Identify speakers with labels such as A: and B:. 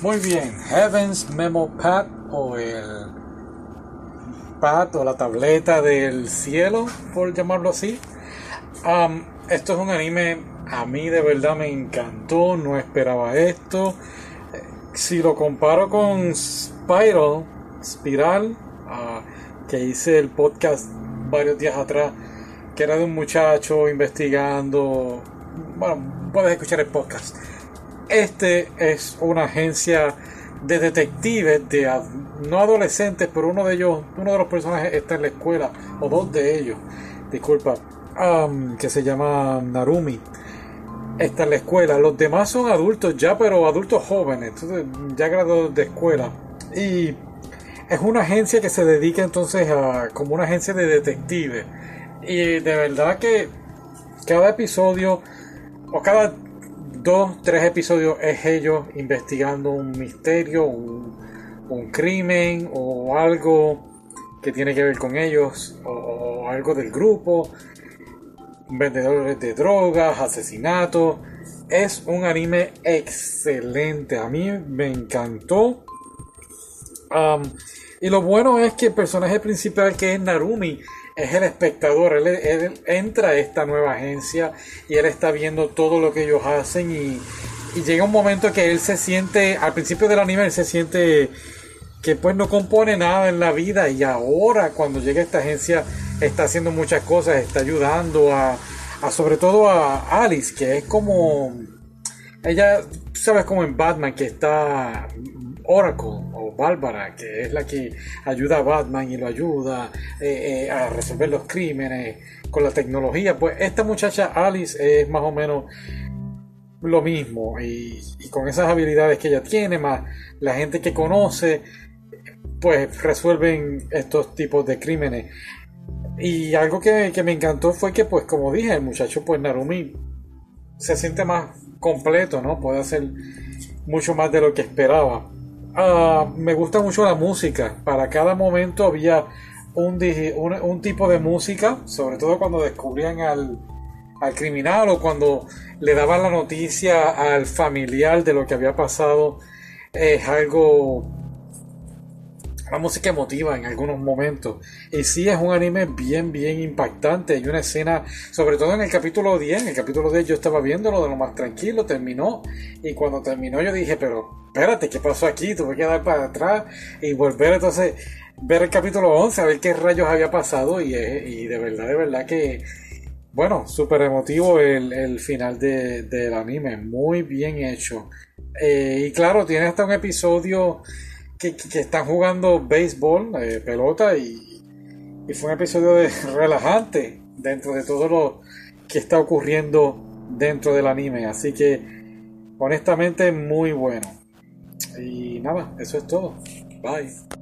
A: Muy bien, Heaven's Memo Pad o el pad o la tableta del cielo, por llamarlo así. Um, esto es un anime, a mí de verdad me encantó, no esperaba esto. Si lo comparo con Spiral, Spiral, uh, que hice el podcast varios días atrás, que era de un muchacho investigando. Bueno, puedes escuchar el podcast. Este es una agencia de detectives, de no adolescentes, pero uno de ellos, uno de los personajes está en la escuela, o dos de ellos, disculpa, que se llama Narumi. Está en la escuela. Los demás son adultos ya, pero adultos jóvenes, entonces ya graduados de escuela. Y es una agencia que se dedica entonces a como una agencia de detectives. Y de verdad que cada episodio o cada dos, tres episodios es ellos investigando un misterio, un, crimen o algo que tiene que ver con ellos o, algo del grupo, vendedores de drogas, asesinatos. Es un anime excelente, a mí me encantó. y lo bueno es que el personaje principal que es Narumi es el espectador, él, entra a esta nueva agencia y él está viendo todo lo que ellos hacen y, llega un momento que él se siente, al principio del anime él se siente que pues no compone nada en la vida y ahora cuando llega a esta agencia está haciendo muchas cosas, está ayudando a, a sobre todo a Alice, que es como ella, sabes como en Batman que está Oracle Bárbara, que es la que ayuda a Batman y lo ayuda eh, eh, a resolver los crímenes con la tecnología, pues esta muchacha Alice es más o menos lo mismo y, con esas habilidades que ella tiene, más la gente que conoce, pues resuelven estos tipos de crímenes. Y algo que, que me encantó fue que, pues como dije, el muchacho, pues Narumi se siente más completo, ¿no? Puede hacer mucho más de lo que esperaba. Ah, me gusta mucho la música. Para cada momento había un, un, tipo de música, sobre todo cuando descubrían al, al criminal o cuando le daban la noticia al familiar de lo que había pasado. Es algo la música emotiva en algunos momentos. Y sí es un anime bien, bien impactante. Hay una escena, sobre todo en el capítulo 10, en el capítulo 10 yo estaba viéndolo de lo más tranquilo, terminó. Y cuando terminó yo dije, pero espérate, ¿qué pasó aquí? Tuve que dar para atrás y volver entonces, ver el capítulo 11, a ver qué rayos había pasado. Y, y de verdad, de verdad que, bueno, súper emotivo el, final del anime, muy bien hecho. Eh, y claro, tiene hasta un episodio que, están jugando béisbol, eh, pelota, y, y, fue un episodio de, relajante dentro de todo lo que está ocurriendo dentro del anime. Así que, honestamente, muy bueno. Y nada, eso es todo. Bye.